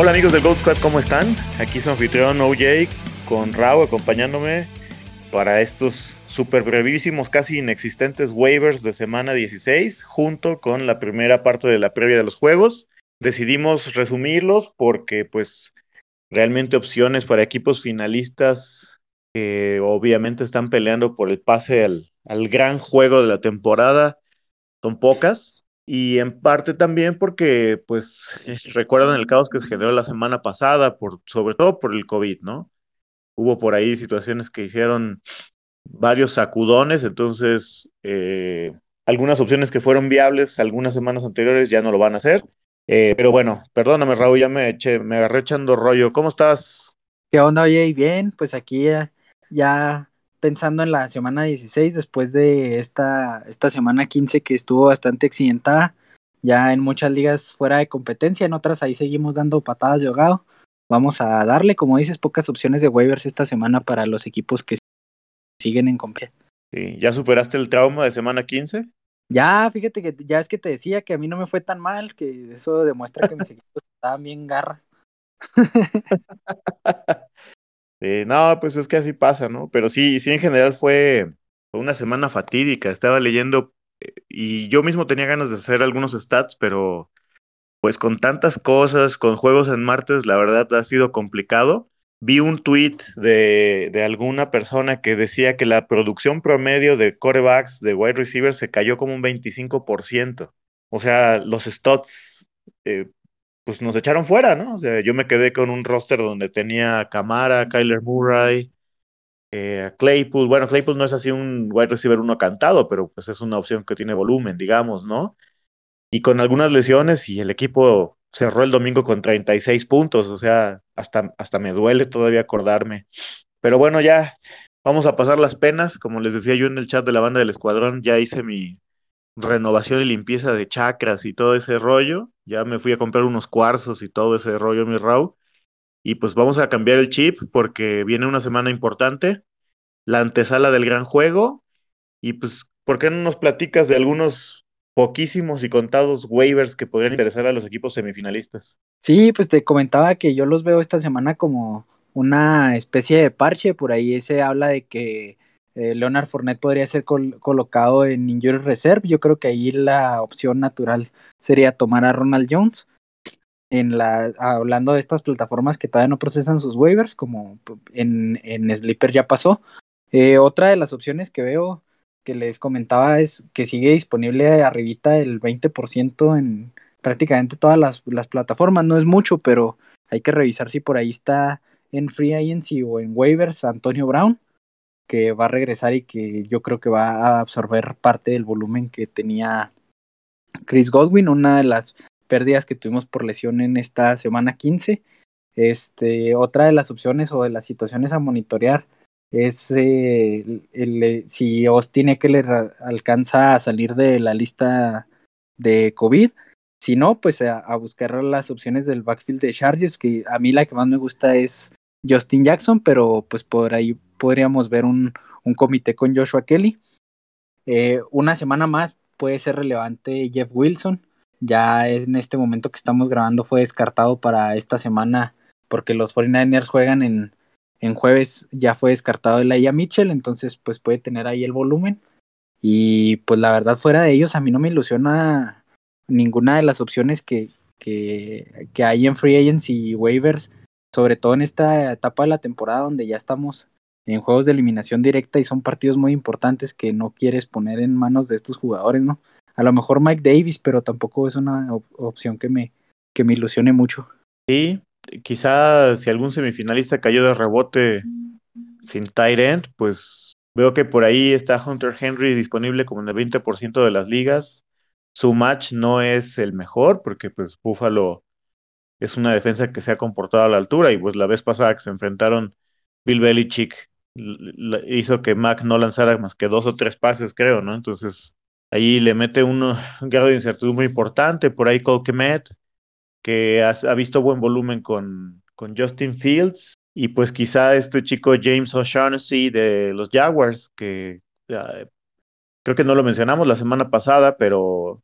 Hola amigos del Gold Squad, ¿cómo están? Aquí su anfitrión OJ con Rao acompañándome para estos super brevísimos, casi inexistentes waivers de semana 16, junto con la primera parte de la previa de los juegos. Decidimos resumirlos porque pues realmente opciones para equipos finalistas que obviamente están peleando por el pase al, al gran juego de la temporada son pocas y en parte también porque, pues, recuerdan el caos que se generó la semana pasada, por, sobre todo por el COVID, ¿no? Hubo por ahí situaciones que hicieron varios sacudones, entonces eh, algunas opciones que fueron viables algunas semanas anteriores ya no lo van a hacer. Eh, pero bueno, perdóname Raúl, ya me eché, me agarré echando rollo. ¿Cómo estás? ¿Qué onda, oye? Bien, pues aquí ya, ya pensando en la semana 16, después de esta, esta semana 15 que estuvo bastante accidentada, ya en muchas ligas fuera de competencia, en otras ahí seguimos dando patadas de ahogado. Vamos a darle, como dices, pocas opciones de waivers esta semana para los equipos que siguen en competencia. Sí, ¿Ya superaste el trauma de semana 15? Ya, fíjate que ya es que te decía que a mí no me fue tan mal, que eso demuestra que mis equipos estaban bien garras. no, pues es que así pasa, ¿no? Pero sí, sí, en general fue una semana fatídica. Estaba leyendo eh, y yo mismo tenía ganas de hacer algunos stats, pero pues con tantas cosas, con juegos en martes, la verdad ha sido complicado. Vi un tweet de, de alguna persona que decía que la producción promedio de corebacks de wide receivers se cayó como un 25%. O sea, los stats eh, pues nos echaron fuera, ¿no? O sea, yo me quedé con un roster donde tenía a Camara, Kyler Murray, eh, Claypool. Bueno, Claypool no es así un wide receiver uno cantado, pero pues es una opción que tiene volumen, digamos, ¿no? Y con algunas lesiones y el equipo cerró el domingo con 36 puntos, o sea, hasta, hasta me duele todavía acordarme. Pero bueno, ya vamos a pasar las penas, como les decía yo en el chat de la banda del escuadrón, ya hice mi renovación y limpieza de chakras y todo ese rollo ya me fui a comprar unos cuarzos y todo ese rollo, mi Raw. Y pues vamos a cambiar el chip porque viene una semana importante, la antesala del gran juego. Y pues, ¿por qué no nos platicas de algunos poquísimos y contados waivers que podrían interesar a los equipos semifinalistas? Sí, pues te comentaba que yo los veo esta semana como una especie de parche. Por ahí se habla de que eh, Leonard Fournette podría ser colocado en Injury Reserve. Yo creo que ahí la opción natural sería tomar a Ronald Jones. Hablando de estas plataformas que todavía no procesan sus waivers, como en, en Sleeper ya pasó. Eh, otra de las opciones que veo que les comentaba es que sigue disponible arribita el 20% en prácticamente todas las, las, plataformas. No es mucho, pero hay que revisar si por ahí está en Free Agency o en waivers Antonio Brown que va a regresar y que yo creo que va a absorber parte del volumen que tenía Chris Godwin, una de las pérdidas que tuvimos por lesión en esta semana 15. Este, otra de las opciones o de las situaciones a monitorear es eh, el, eh, si Austin Eckler alcanza a salir de la lista de COVID. Si no, pues a, a, buscar las opciones del backfield de Chargers, que a mí la que más me gusta es Justin Jackson, pero pues por ahí podríamos ver un, un comité con Joshua Kelly. Eh, una semana más puede ser relevante Jeff Wilson. Ya en este momento que estamos grabando fue descartado para esta semana porque los 49ers juegan en, en jueves. Ya fue descartado el Aya Mitchell, entonces pues puede tener ahí el volumen. Y pues la verdad fuera de ellos a mí no me ilusiona ninguna de las opciones que, que, que hay en free agents y waivers sobre todo en esta etapa de la temporada donde ya estamos en juegos de eliminación directa y son partidos muy importantes que no quieres poner en manos de estos jugadores, ¿no? A lo mejor Mike Davis, pero tampoco es una opción que me, que me ilusione mucho. Sí, quizá si algún semifinalista cayó de rebote sin tight end, pues veo que por ahí está Hunter Henry disponible como en el 20% de las ligas. Su match no es el mejor porque pues Buffalo es una defensa que se ha comportado a la altura y pues la vez pasada que se enfrentaron Bill Belichick hizo que Mac no lanzara más que dos o tres pases, creo, ¿no? Entonces ahí le mete uno, un grado de incertidumbre importante, por ahí Cole Kemet, que ha, ha, visto buen volumen con, con Justin Fields, y pues quizá este chico James O'Shaughnessy de los Jaguars, que uh, creo que no lo mencionamos la semana pasada, pero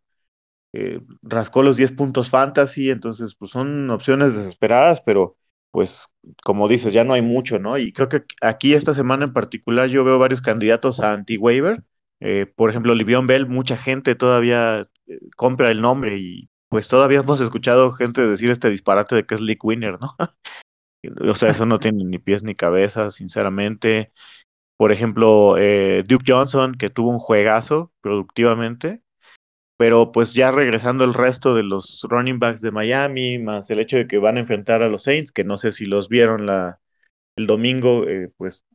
eh, rascó los 10 puntos fantasy, entonces pues son opciones desesperadas, pero pues como dices, ya no hay mucho, ¿no? Y creo que aquí esta semana en particular yo veo varios candidatos a anti-waiver. Eh, por ejemplo, Livion Bell, mucha gente todavía eh, compra el nombre y pues todavía hemos escuchado gente decir este disparate de que es League Winner, ¿no? o sea, eso no tiene ni pies ni cabeza, sinceramente. Por ejemplo, eh, Duke Johnson, que tuvo un juegazo productivamente, pero pues ya regresando el resto de los running backs de Miami, más el hecho de que van a enfrentar a los Saints, que no sé si los vieron la, el domingo, eh, pues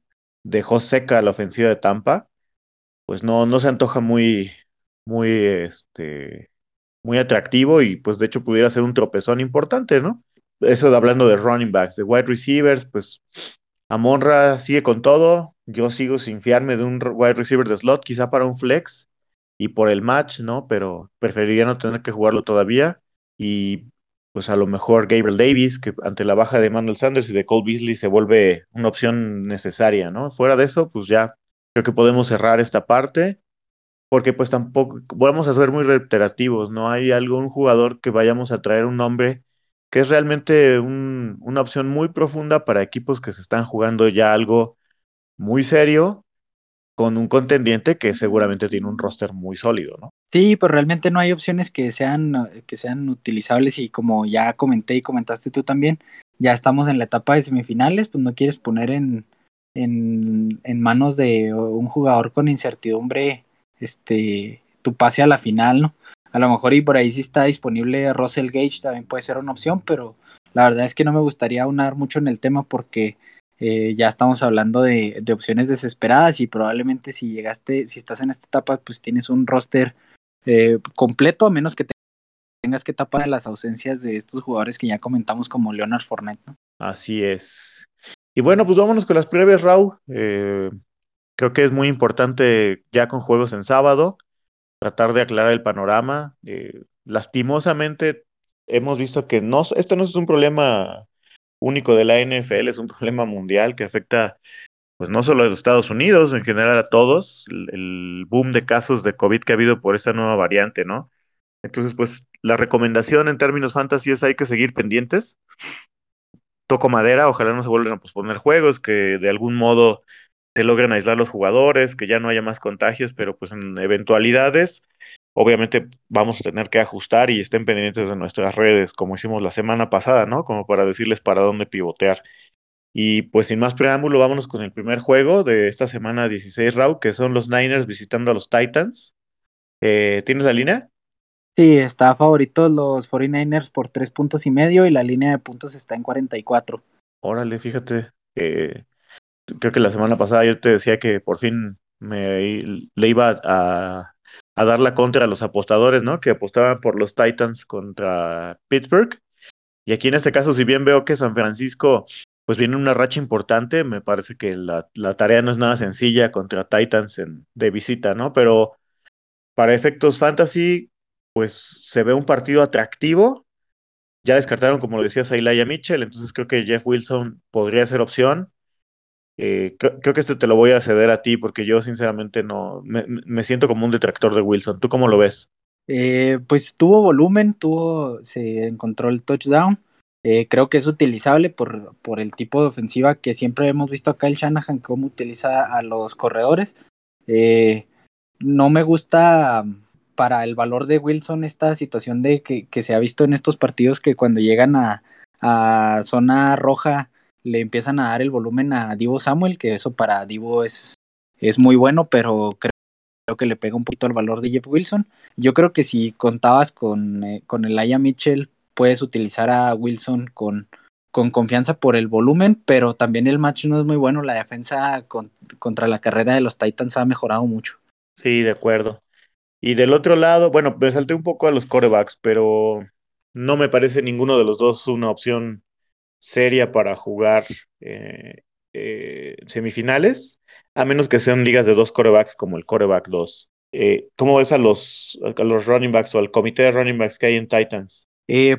dejó seca la ofensiva de Tampa, pues no, no se antoja muy, muy, este, muy atractivo y pues de hecho pudiera ser un tropezón importante, ¿no? Eso hablando de running backs, de wide receivers, pues Amonra sigue con todo, yo sigo sin fiarme de un wide receiver de slot, quizá para un flex, y por el match, ¿no? Pero preferiría no tener que jugarlo todavía. Y pues a lo mejor Gabriel Davis, que ante la baja de Manuel Sanders y de Cole Beasley se vuelve una opción necesaria, ¿no? Fuera de eso, pues ya creo que podemos cerrar esta parte, porque pues tampoco, vamos a ser muy reiterativos, no hay algún jugador que vayamos a traer un nombre que es realmente un, una opción muy profunda para equipos que se están jugando ya algo muy serio con un contendiente que seguramente tiene un roster muy sólido, ¿no? Sí, pero realmente no hay opciones que sean, que sean utilizables y como ya comenté y comentaste tú también, ya estamos en la etapa de semifinales, pues no quieres poner en, en, en manos de un jugador con incertidumbre este tu pase a la final, ¿no? A lo mejor y por ahí sí está disponible Russell Gage, también puede ser una opción, pero la verdad es que no me gustaría aunar mucho en el tema porque eh, ya estamos hablando de, opciones desesperadas y probablemente si llegaste, si estás en esta etapa, pues tienes un roster eh, completo, a menos que tengas que tapar las ausencias de estos jugadores que ya comentamos como Leonard Fournette. Así es. Y bueno, pues vámonos con las previas, Raúl. Eh, creo que es muy importante ya con juegos en sábado tratar de aclarar el panorama. lastimosamente hemos visto que no, esto no es un problema único de la NFL, es un problema mundial que afecta pues no solo a los Estados Unidos, en general a todos, el, boom de casos de COVID que ha habido por esa nueva variante, ¿no? Entonces, pues la recomendación en términos fantasy es hay que seguir pendientes. Toco madera, ojalá no se vuelvan a posponer juegos, que de algún modo se logren aislar los jugadores, que ya no haya más contagios, pero pues en eventualidades, obviamente vamos a tener que ajustar y estén pendientes de nuestras redes, como hicimos la semana pasada, ¿no? Como para decirles para dónde pivotear. Y pues sin más preámbulo, vámonos con el primer juego de esta semana 16, Raúl, que son los Niners visitando a los Titans. Eh, ¿Tienes la línea? Sí, está favorito los 49ers por tres puntos y medio y la línea de puntos está en 44. Órale, fíjate. creo que la semana pasada yo te decía que por fin me le iba a, a dar la contra a los apostadores, ¿no? Que apostaban por los Titans contra Pittsburgh. Y aquí en este caso, si bien veo que San Francisco pues viene una racha importante, me parece que la, tarea no es nada sencilla contra Titans de visita, ¿no? Pero para efectos fantasy, pues se ve un partido atractivo. Ya descartaron, como lo decías, a Elijah Mitchell, entonces creo que Jeff Wilson podría ser opción. Eh, creo, que este te lo voy a ceder a ti porque yo sinceramente no me, siento como un detractor de Wilson. ¿Tú cómo lo ves? Eh, pues tuvo volumen, tuvo, se encontró el touchdown. Eh, creo que es utilizable por, por el tipo de ofensiva que siempre hemos visto acá el Shanahan, cómo utiliza a los corredores. no me gusta para el valor de Wilson esta situación de que, que se ha visto en estos partidos que cuando llegan a, a zona roja le empiezan a dar el volumen a Divo Samuel, que eso para Divo es, es muy bueno, pero creo, que le pega un poquito al valor de Jeff Wilson. Yo creo que si contabas con, eh, con el Aya Mitchell, puedes utilizar a Wilson con, con confianza por el volumen, pero también el match no es muy bueno. La defensa contra la carrera de los Titans ha mejorado mucho. Sí, de acuerdo. Y del otro lado, bueno, me salté un poco a los corebacks, pero no me parece ninguno de los dos una opción seria para jugar eh, eh, semifinales, a menos que sean ligas de dos corebacks como el coreback 2. Eh, ¿Cómo ves a los, a los running backs o al comité de running backs que hay en Titans?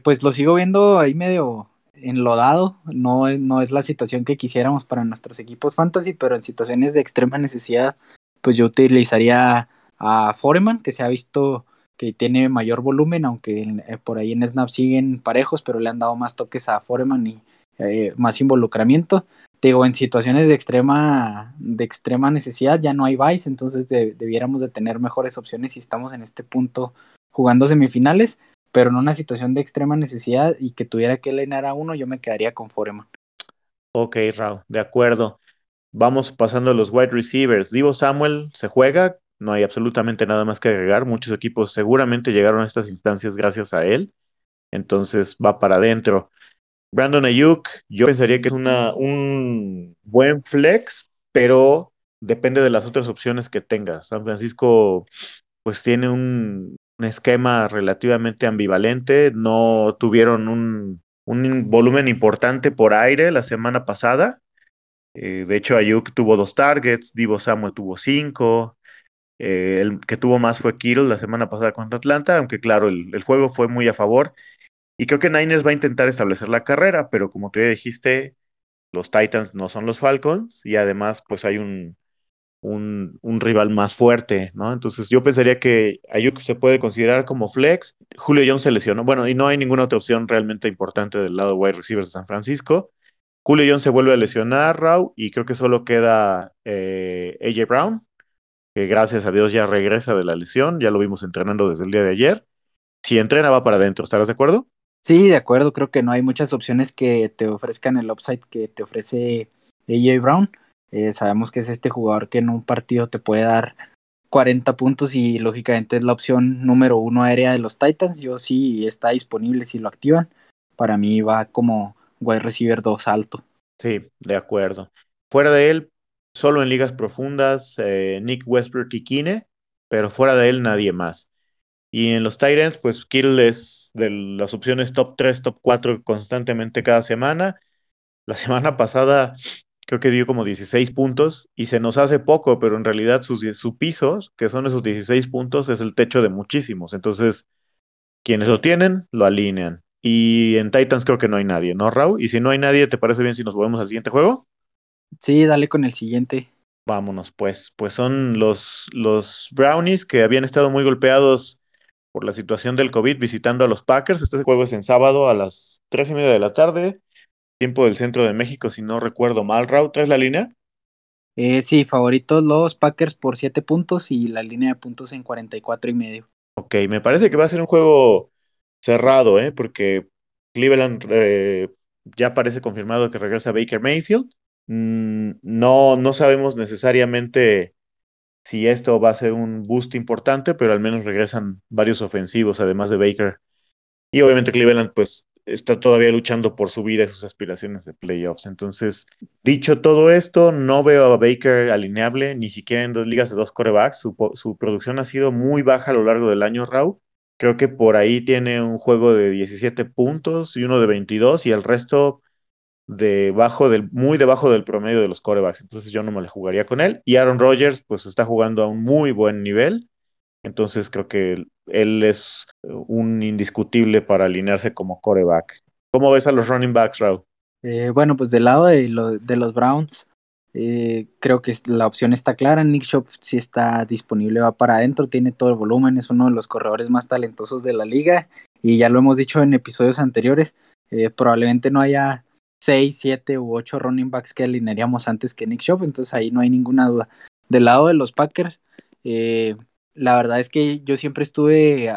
pues lo sigo viendo ahí medio enlodado. No, no es la situación que quisiéramos para nuestros equipos fantasy, pero en situaciones de extrema necesidad, pues yo utilizaría a Foreman, que se ha visto que tiene mayor volumen, aunque eh, por ahí en Snap siguen parejos, pero le han dado más toques a Foreman y eh, más involucramiento. digo, en situaciones de extrema, de extrema necesidad ya no hay vice, entonces debiéramos de tener mejores opciones si estamos en este punto jugando semifinales, pero en una situación de extrema necesidad y que tuviera que alinear a uno, yo me quedaría con Foreman. Ok, Raúl, de acuerdo. Vamos pasando a los wide receivers. Divo Samuel se juega, no hay absolutamente nada más que agregar. Muchos equipos seguramente llegaron a estas instancias gracias a él. Entonces va para adentro. Brandon Ayuk, yo pensaría que es una, un buen flex, pero depende de las otras opciones que tengas. San Francisco, pues tiene un, esquema relativamente ambivalente. No tuvieron un, un, volumen importante por aire la semana pasada. Eh, de hecho, Ayuk tuvo dos targets, Divo Samuel tuvo cinco. Eh, el que tuvo más fue Kittle la semana pasada contra Atlanta, aunque claro, el, juego fue muy a favor. Y creo que Niners va a intentar establecer la carrera, pero como tú ya dijiste, los Titans no son los Falcons y además pues hay un, un, rival más fuerte, ¿no? Entonces yo pensaría que Ayuk se puede considerar como flex. Julio Jones se lesionó, bueno, y no hay ninguna otra opción realmente importante del lado wide receivers de San Francisco. Julio Jones se vuelve a lesionar, Raw, y creo que solo queda eh, AJ Brown, que gracias a Dios ya regresa de la lesión, ya lo vimos entrenando desde el día de ayer. Si entrena va para adentro, ¿estarás de acuerdo? Sí, de acuerdo, creo que no hay muchas opciones que te ofrezcan el upside que te ofrece AJ Brown. Eh, sabemos que es este jugador que en un partido te puede dar 40 puntos y lógicamente es la opción número uno aérea de los Titans. Yo sí está disponible si lo activan. Para mí va como wide receiver 2 alto. Sí, de acuerdo. Fuera de él, solo en ligas profundas, eh, Nick Westbrook y Kine, pero fuera de él nadie más. Y en los Titans, pues Kittle es de las opciones top 3, top 4 constantemente cada semana. La semana pasada creo que dio como 16 puntos y se nos hace poco, pero en realidad su piso, que son esos 16 puntos, es el techo de muchísimos. Entonces, quienes lo tienen, lo alinean. Y en Titans creo que no hay nadie, ¿no, Raúl? Y si no hay nadie, ¿te parece bien si nos volvemos al siguiente juego? Sí, dale con el siguiente. Vámonos, pues. Pues son los, los Brownies que habían estado muy golpeados por la situación del COVID visitando a los Packers. Este juego es en sábado a las tres y media de la tarde, tiempo del centro de México, si no recuerdo mal. Raúl, ¿traes la línea? Eh, sí, favoritos los Packers por siete puntos y la línea de puntos en 44 y medio. Ok, me parece que va a ser un juego cerrado, ¿eh? Porque Cleveland eh, ya parece confirmado que regresa Baker Mayfield. Mm, no, no sabemos necesariamente si esto va a ser un boost importante, pero al menos regresan varios ofensivos, además de Baker. Y obviamente Cleveland, pues, está todavía luchando por su vida y sus aspiraciones de playoffs. Entonces, dicho todo esto, no veo a Baker alineable, ni siquiera en dos ligas de dos corebacks. Su, su producción ha sido muy baja a lo largo del año, Raúl. Creo que por ahí tiene un juego de 17 puntos y uno de 22 y el resto debajo del, muy debajo del promedio de los corebacks. Entonces yo no me le jugaría con él. Y Aaron Rodgers, pues está jugando a un muy buen nivel. Entonces creo que él es un indiscutible para alinearse como coreback. ¿Cómo ves a los running backs, Raúl? Eh, bueno, pues del lado de, los Browns, eh, creo que la opción está clara. Nick Shop si está disponible, va para adentro, tiene todo el volumen, es uno de los corredores más talentosos de la liga. Y ya lo hemos dicho en episodios anteriores, eh, probablemente no haya 6, 7 u 8 running backs que alinearíamos antes que Nick Shop, entonces ahí no hay ninguna duda. Del lado de los Packers, eh, la verdad es que yo siempre estuve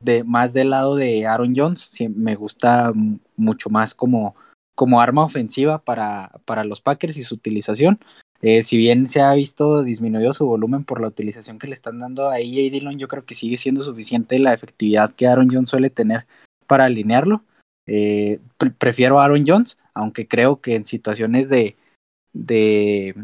de, más del lado de Aaron Jones, me gusta mucho más como arma ofensiva para, para los Packers y su utilización. Eh, si bien se ha visto disminuido su volumen por la utilización que le están dando a EJ Dillon, yo creo que sigue siendo suficiente la efectividad que Aaron Jones suele tener para alinearlo. Eh, prefiero Aaron Jones, aunque creo que en situaciones de, de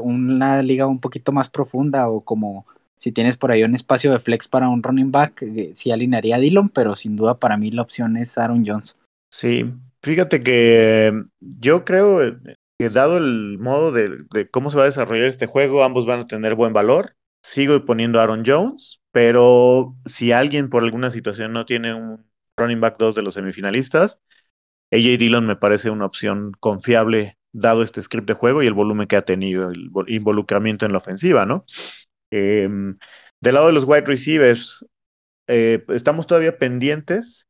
una liga un poquito más profunda o como si tienes por ahí un espacio de flex para un running back, eh, sí alinearía a Dillon, pero sin duda para mí la opción es Aaron Jones. Sí, Fíjate que yo creo eh, que dado el modo de, cómo se va a desarrollar este juego, ambos van a tener buen valor. Sigo poniendo Aaron Jones, pero si alguien por alguna situación no tiene un running back 2 de los semifinalistas, AJ Dillon me parece una opción confiable dado este script de juego y el volumen que ha tenido, el involucramiento en la ofensiva, ¿no? Em, del lado de los wide receivers, eh, estamos todavía pendientes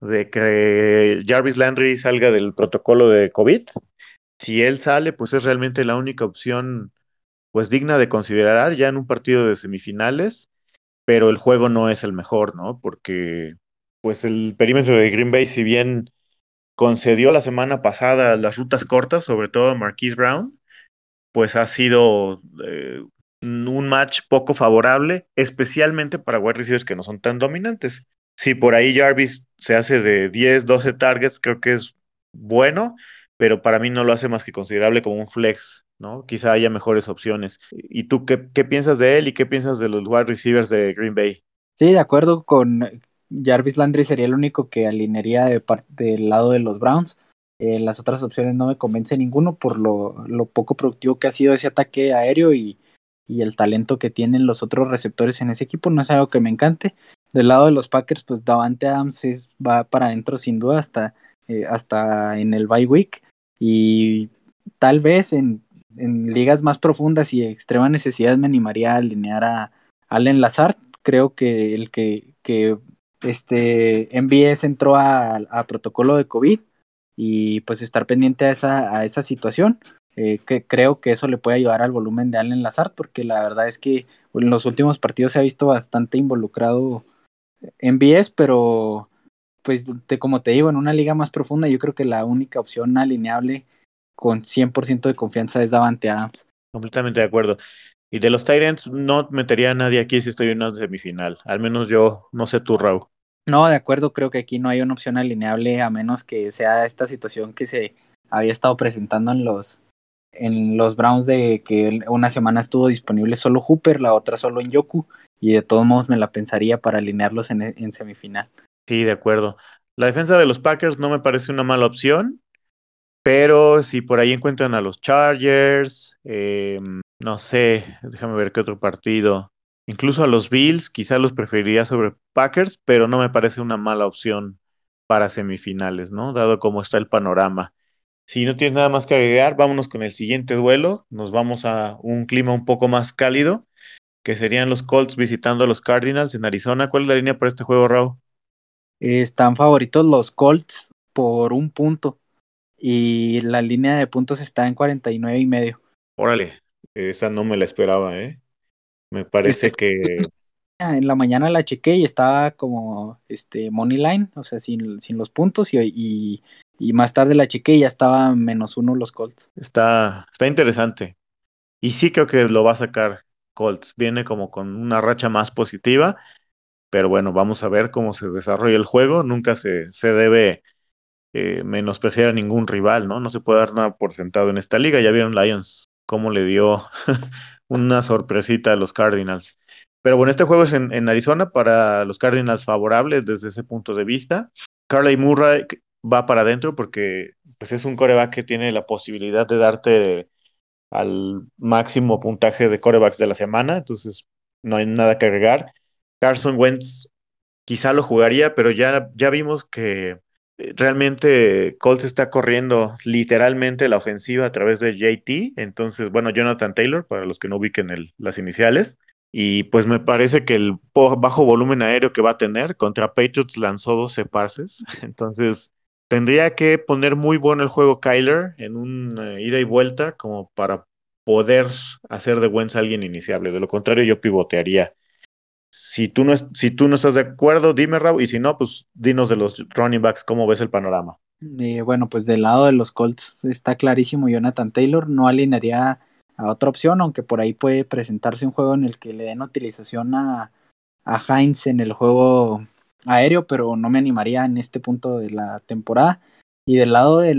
de que Jarvis Landry salga del protocolo de COVID. Si él sale, pues es realmente la única opción pues digna de considerar ya en un partido de semifinales, pero el juego no es el mejor, ¿no? Porque pues el perímetro de Green Bay, si bien concedió la semana pasada las rutas cortas, sobre todo a Marquise Brown, pues ha sido eh, un match poco favorable, especialmente para wide receivers que no son tan dominantes. Si por ahí Jarvis se hace de 10, 12 targets, creo que es bueno, pero para mí no lo hace más que considerable como un flex, ¿no? Quizá haya mejores opciones. ¿Y tú qué, qué piensas de él y qué piensas de los wide receivers de Green Bay? Sí, de acuerdo con Jarvis Landry sería el único que alinearía de parte del lado de los Browns. Eh, las otras opciones no me convence ninguno por lo, poco productivo que ha sido ese ataque aéreo y, y, el talento que tienen los otros receptores en ese equipo. No es algo que me encante. Del lado de los Packers, pues Davante Adams va para adentro sin duda hasta, eh, hasta en el bye week. Y tal vez en, en, ligas más profundas y extrema necesidad me animaría a alinear a Allen Lazard. Creo que el que, que este MBS entró a, protocolo de COVID y pues estar pendiente a esa, situación. Eh, que creo que eso le puede ayudar al volumen de Allen Lazard, porque la verdad es que en los últimos partidos se ha visto bastante involucrado MBS, pero pues te, como te digo, en una liga más profunda yo creo que la única opción alineable con 100% de confianza es Davante Adams. Completamente de acuerdo. Y de los Tyrants no metería a nadie aquí si estoy en una semifinal. Al menos yo, no sé tú, Raúl. No, de acuerdo, creo que aquí no hay una opción alineable a menos que sea esta situación que se había estado presentando en los en los Browns de que una semana estuvo disponible solo Hooper, la otra solo en Yoku, y de todos modos me la pensaría para alinearlos en, en semifinal. Sí, de acuerdo. La defensa de los Packers no me parece una mala opción, pero si por ahí encuentran a los Chargers, eh, no sé, déjame ver qué otro partido. Incluso a los Bills, quizá los preferiría sobre Packers, pero no me parece una mala opción para semifinales, ¿no? Dado cómo está el panorama. Si no tienes nada más que agregar, vámonos con el siguiente duelo. Nos vamos a un clima un poco más cálido, que serían los Colts visitando a los Cardinals en Arizona. ¿Cuál es la línea para este juego, Raúl? Están favoritos los Colts por un punto y la línea de puntos está en 49 y medio. Órale, esa no me la esperaba, ¿eh? Me parece es, que... En la mañana la chequé y estaba como este money line, o sea, sin, sin los puntos y, y, y, más tarde la chequé y ya estaba menos uno los Colts. Está, está interesante. Y sí creo que lo va a sacar Colts. Viene como con una racha más positiva, pero bueno, vamos a ver cómo se desarrolla el juego. Nunca se, se debe eh, menospreciar a ningún rival, ¿no? No se puede dar nada por sentado en esta liga. Ya vieron Lions cómo le dio una sorpresita a los Cardinals. Pero bueno, este juego es en, Arizona para los Cardinals favorables desde ese punto de vista. Carly Murray va para adentro porque pues es un coreback que tiene la posibilidad de darte al máximo puntaje de corebacks de la semana, entonces no hay nada que agregar. Carson Wentz quizá lo jugaría, pero ya, ya vimos que realmente Colts está corriendo literalmente la ofensiva a través de JT, entonces, bueno, Jonathan Taylor, para los que no ubiquen el, las iniciales, y pues me parece que el bajo volumen aéreo que va a tener contra Patriots lanzó 12 pases, entonces tendría que poner muy bueno el juego Kyler en un uh, ida y vuelta como para poder hacer de Wentz alguien iniciable, de lo contrario yo pivotearía. Si tú, no, si tú no estás de acuerdo, dime, Raúl, y si no, pues dinos de los running backs, ¿cómo ves el panorama? Bueno, pues del lado de los Colts está clarísimo, Jonathan Taylor no alinearía a otra opción, aunque por ahí puede presentarse un juego en el que le den utilización a, a Heinz en el juego aéreo, pero no me animaría en este punto de la temporada. Y del lado de,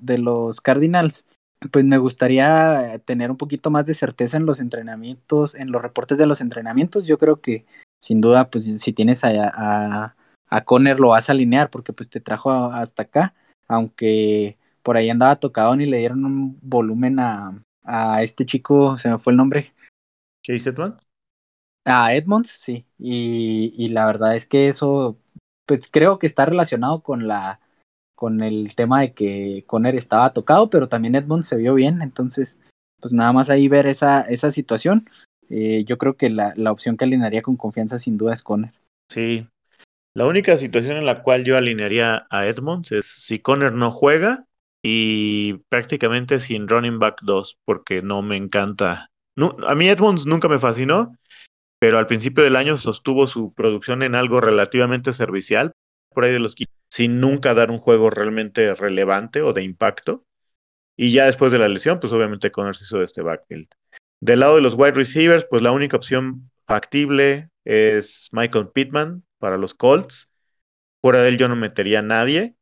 de los Cardinals, pues me gustaría tener un poquito más de certeza en los entrenamientos, en los reportes de los entrenamientos. Yo creo que sin duda, pues si tienes a, a, a Conner lo vas a alinear porque pues te trajo hasta acá, aunque por ahí andaba tocado y le dieron un volumen a, a este chico, se me fue el nombre. Chase Edmonds. A Edmonds, sí. Y, y la verdad es que eso, pues creo que está relacionado con la con el tema de que Conner estaba tocado, pero también Edmonds se vio bien, entonces, pues nada más ahí ver esa, esa situación. Eh, yo creo que la, la opción que alinearía con confianza sin duda es Conner. Sí. La única situación en la cual yo alinearía a Edmonds es si Conner no juega y prácticamente sin running back 2, porque no me encanta. A mí Edmonds nunca me fascinó, pero al principio del año sostuvo su producción en algo relativamente servicial, por ahí de los sin nunca dar un juego realmente relevante o de impacto. Y ya después de la lesión, pues obviamente Conner se hizo de este backfield. Del lado de los wide receivers, pues la única opción factible es Michael Pittman para los Colts. Fuera de él yo no metería a nadie.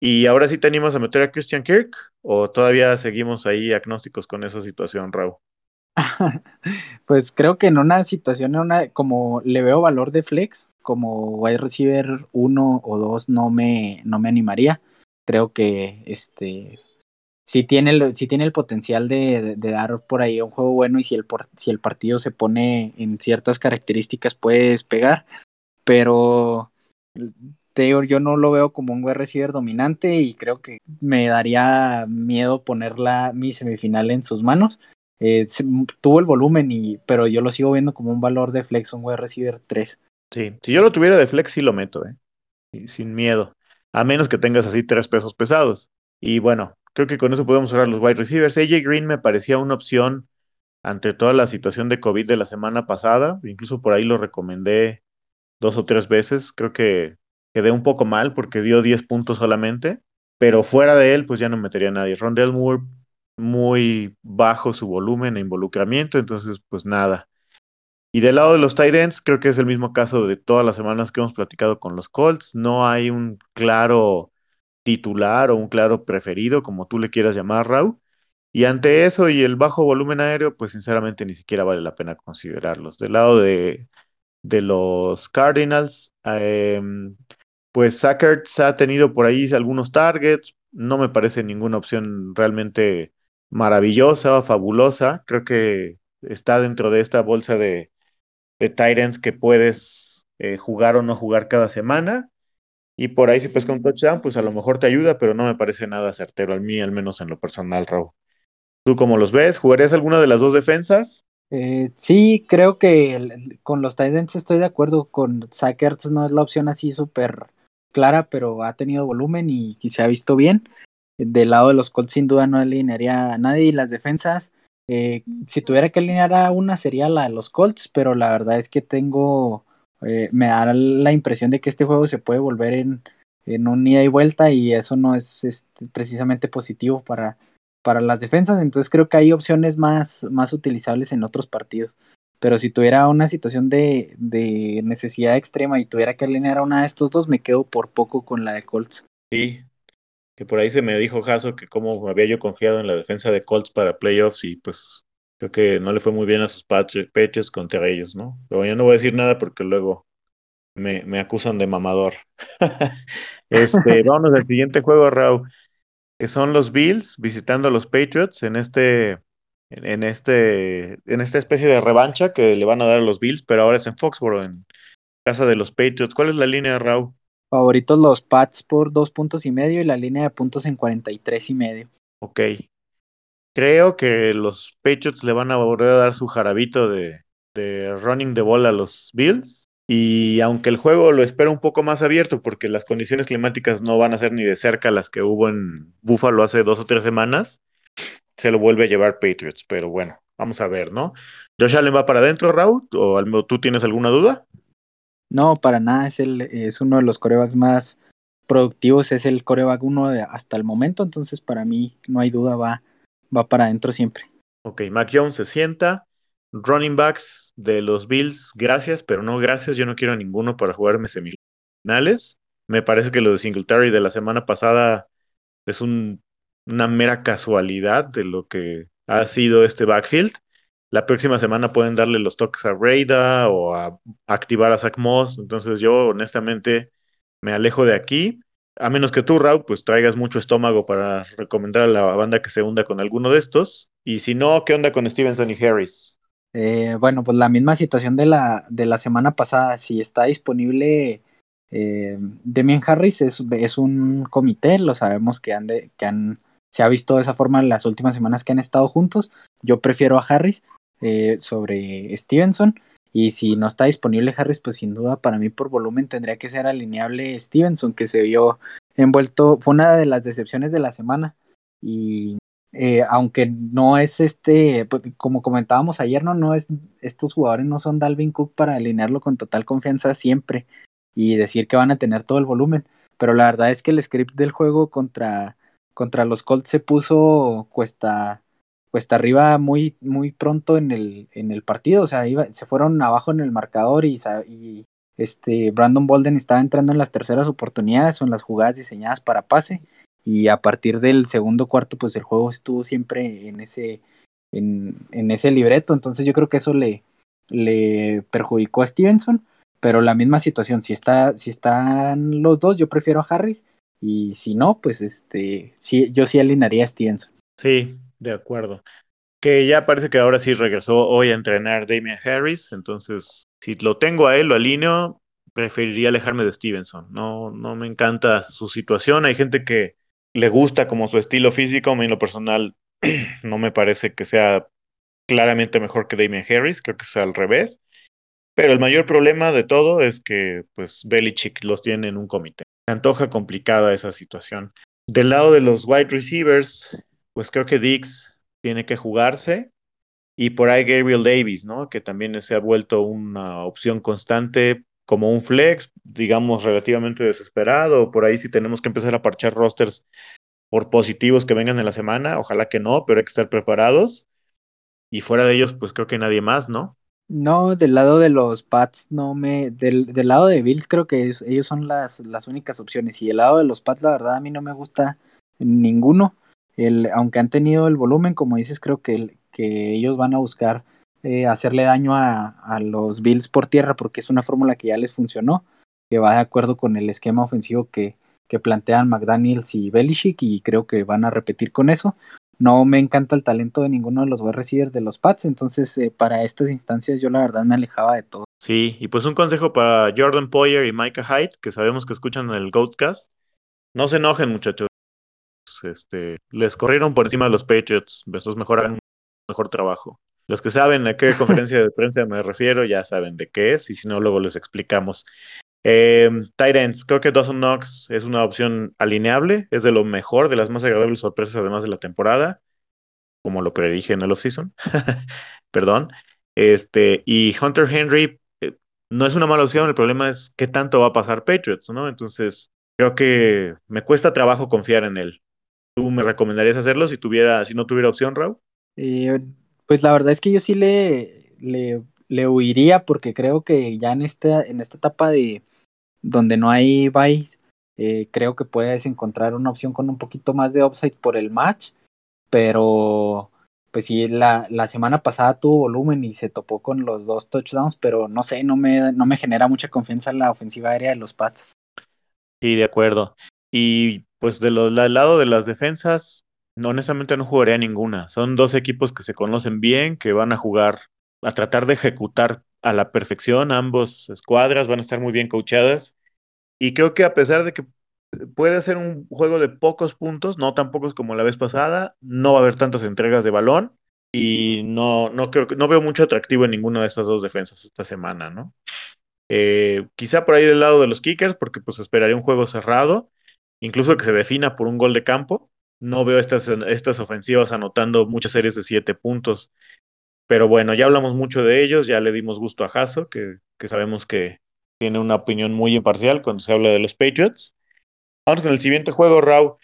Y ahora sí te animas a meter a Christian Kirk o todavía seguimos ahí agnósticos con esa situación, Raúl. pues creo que en una situación, una, como le veo valor de flex, como wide receiver uno o dos no me, no me animaría. Creo que este sí tiene el, tiene el potencial de, dar por ahí un juego bueno y si el, si el partido se pone en ciertas características puede despegar, pero te yo no lo veo como un wide receiver dominante y creo que me daría miedo ponerla mi semifinal en sus manos. Eh, tuvo el volumen, y, pero yo lo sigo viendo como un valor de flex, un wide receiver 3. Sí, si yo lo tuviera de flex, sí lo meto, ¿eh? sin miedo. A menos que tengas así tres pesos pesados. Y bueno, creo que con eso podemos cerrar los wide receivers. AJ Green me parecía una opción ante toda la situación de COVID de la semana pasada. Incluso por ahí lo recomendé dos o tres veces. Creo que quedé un poco mal porque dio 10 puntos solamente. Pero fuera de él, pues ya no metería a nadie. Rondell Moore muy bajo su volumen e involucramiento, entonces pues nada. Y del lado de los ends, creo que es el mismo caso de todas las semanas que hemos platicado con los Colts. No hay un claro titular o un claro preferido, como tú le quieras llamar, Raúl. Y ante eso y el bajo volumen aéreo, pues sinceramente ni siquiera vale la pena considerarlos. Del lado de, de los Cardinals, em, pues Sackerts ha tenido por ahí algunos targets. No me parece ninguna opción realmente maravillosa, fabulosa. Creo que está dentro de esta bolsa de, de Titans que puedes eh, jugar o no jugar cada semana. Y por ahí si pesca un touchdown, pues a lo mejor te ayuda, pero no me parece nada certero, al mí al menos en lo personal, Raúl. ¿Tú cómo los ves? ¿Jugarías alguna de las dos defensas? Eh, sí, creo que con los Titans estoy de acuerdo. Con Sackers no es la opción así súper clara, pero ha tenido volumen y, y se ha visto bien. Del lado de los Colts, sin duda, no alinearía a nadie. Y las defensas, eh, si tuviera que alinear a una, sería la de los Colts, pero la verdad es que tengo. Eh, me da la impresión de que este juego se puede volver en, en un ida y vuelta, y eso no es, este, precisamente positivo para, para las defensas. Entonces, creo que hay opciones más, más utilizables en otros partidos. Pero si tuviera una situación de, de necesidad extrema y tuviera que alinear a una de estos dos, me quedo por poco con la de Colts. Sí, que por ahí se me dijo Jaso que cómo había yo confiado en la defensa de Colts para playoffs y pues creo que no le fue muy bien a sus Patriots contra ellos, ¿no? Pero yo no voy a decir nada porque luego me, me acusan de mamador. este, vamos al siguiente juego, Raúl, que son los Bills visitando a los Patriots en este en este en esta especie de revancha que le van a dar a los Bills, pero ahora es en Foxborough, en casa de los Patriots. ¿Cuál es la línea, Raúl? Favoritos los Pats por dos puntos y medio y la línea de puntos en 43 y medio. Ok. Creo que los Patriots le van a volver a dar su jarabito de, de running the ball a los Bills. Y aunque el juego lo espera un poco más abierto, porque las condiciones climáticas no van a ser ni de cerca las que hubo en Buffalo hace dos o tres semanas, se lo vuelve a llevar Patriots. Pero bueno, vamos a ver, ¿no? ¿Josh Allen va para adentro, Raúl? ¿O tú tienes alguna duda? No, para nada, es, el, es uno de los corebacks más productivos, es el coreback uno hasta el momento, entonces para mí no hay duda, va, va para adentro siempre. Ok, Mac Jones se sienta, running backs de los Bills, gracias, pero no gracias, yo no quiero ninguno para jugarme semifinales. Me parece que lo de Singletary de la semana pasada es un, una mera casualidad de lo que ha sido este backfield. La próxima semana pueden darle los toques a Reida o a activar a Zach Moss. Entonces yo honestamente me alejo de aquí. A menos que tú, Raúl, pues traigas mucho estómago para recomendar a la banda que se hunda con alguno de estos. Y si no, ¿qué onda con Stevenson y Harris? Eh, bueno, pues la misma situación de la, de la semana pasada. Si está disponible eh, Demian Harris, es, es, un comité, lo sabemos que, han que han, se ha visto de esa forma en las últimas semanas que han estado juntos. Yo prefiero a Harris, eh, sobre Stevenson. Y si no está disponible Harris, pues sin duda para mí por volumen tendría que ser alineable Stevenson, que se vio envuelto, fue una de las decepciones de la semana. Y eh, aunque no es este, pues, como comentábamos ayer, no, no es, estos jugadores no son Dalvin Cook para alinearlo con total confianza siempre y decir que van a tener todo el volumen. Pero la verdad es que el script del juego contra, contra los Colts se puso cuesta, cuesta arriba muy, muy pronto en el, en el partido. O sea, iba, se fueron abajo en el marcador y, este Brandon Bolden estaba entrando en las terceras oportunidades o en las jugadas diseñadas para pase y a partir del segundo cuarto pues el juego estuvo siempre en ese en, en ese libreto entonces yo creo que eso le le perjudicó a Stevenson pero la misma situación si está si están los dos yo prefiero a Harris y si no pues este sí yo sí alinearía a Stevenson sí de acuerdo que ya parece que ahora sí regresó hoy a entrenar Damian Harris entonces si lo tengo a él lo alineo preferiría alejarme de Stevenson no no me encanta su situación hay gente que le gusta como su estilo físico, a mí en lo personal no me parece que sea claramente mejor que Damian Harris, creo que sea al revés. Pero el mayor problema de todo es que pues Belichick los tiene en un comité. Me antoja complicada esa situación. Del lado de los wide receivers, pues creo que Dix tiene que jugarse. Y por ahí Gabriel Davis, ¿no? Que también se ha vuelto una opción constante como un flex, digamos, relativamente desesperado. Por ahí si tenemos que empezar a parchar rosters por positivos que vengan en la semana. Ojalá que no, pero hay que estar preparados. Y fuera de ellos, pues creo que nadie más, ¿no? No, del lado de los Pats, no me. Del, del lado de Bills, creo que ellos, son las, las únicas opciones. Y del lado de los Pats, la verdad, a mí no me gusta ninguno. El, aunque han tenido el volumen, como dices, creo que, que ellos van a buscar eh, hacerle daño a, a, los Bills por tierra, porque es una fórmula que ya les funcionó, que va de acuerdo con el esquema ofensivo que, que plantean McDaniels y Belichick, y creo que van a repetir con eso. No me encanta el talento de ninguno de los wide receivers de los Pats, entonces eh, para estas instancias yo la verdad me alejaba de todo. Sí, y pues un consejo para Jordan Poyer y Micah Hyde, que sabemos que escuchan el Goatcast. No se enojen, muchachos. Este, les corrieron por encima de los Patriots. Entonces mejor un mejor trabajo. Los que saben a qué conferencia de prensa me refiero ya saben de qué es, y si no, luego les explicamos. Eh, Titans, creo que Dawson Knox es una opción alineable, es de lo mejor, de las más agradables sorpresas además de la temporada, como lo predije en el offseason. Perdón. Este, y Hunter Henry eh, no es una mala opción, el problema es qué tanto va a pasar Patriots, ¿no? Entonces, creo que me cuesta trabajo confiar en él. ¿Tú me recomendarías hacerlo si tuviera, si no tuviera opción, Raúl? Eh, pues la verdad es que yo sí le, le, le huiría porque creo que ya en esta, en esta etapa de donde no hay buys, eh, creo que puedes encontrar una opción con un poquito más de upside por el match, pero pues sí, la, la semana pasada tuvo volumen y se topó con los dos touchdowns, pero no sé, no me, no me genera mucha confianza en la ofensiva aérea de los Pats. Sí, de acuerdo. Y pues de los, del lado de las defensas, no, honestamente no jugaría ninguna. Son dos equipos que se conocen bien, que van a jugar, a tratar de ejecutar a la perfección. Ambos escuadras van a estar muy bien coachadas. Y creo que a pesar de que puede ser un juego de pocos puntos, no tan pocos como la vez pasada, no va a haber tantas entregas de balón. Y no, no, creo, no veo mucho atractivo en ninguna de estas dos defensas esta semana, ¿no? Eh, quizá por ahí del lado de los kickers, porque pues esperaría un juego cerrado, incluso que se defina por un gol de campo no veo estas, estas ofensivas anotando muchas series de siete puntos. Pero bueno, ya hablamos mucho de ellos, ya le dimos gusto a Hasso, que, que sabemos que tiene una opinión muy imparcial cuando se habla de los Patriots. Vamos con el siguiente juego, Raw,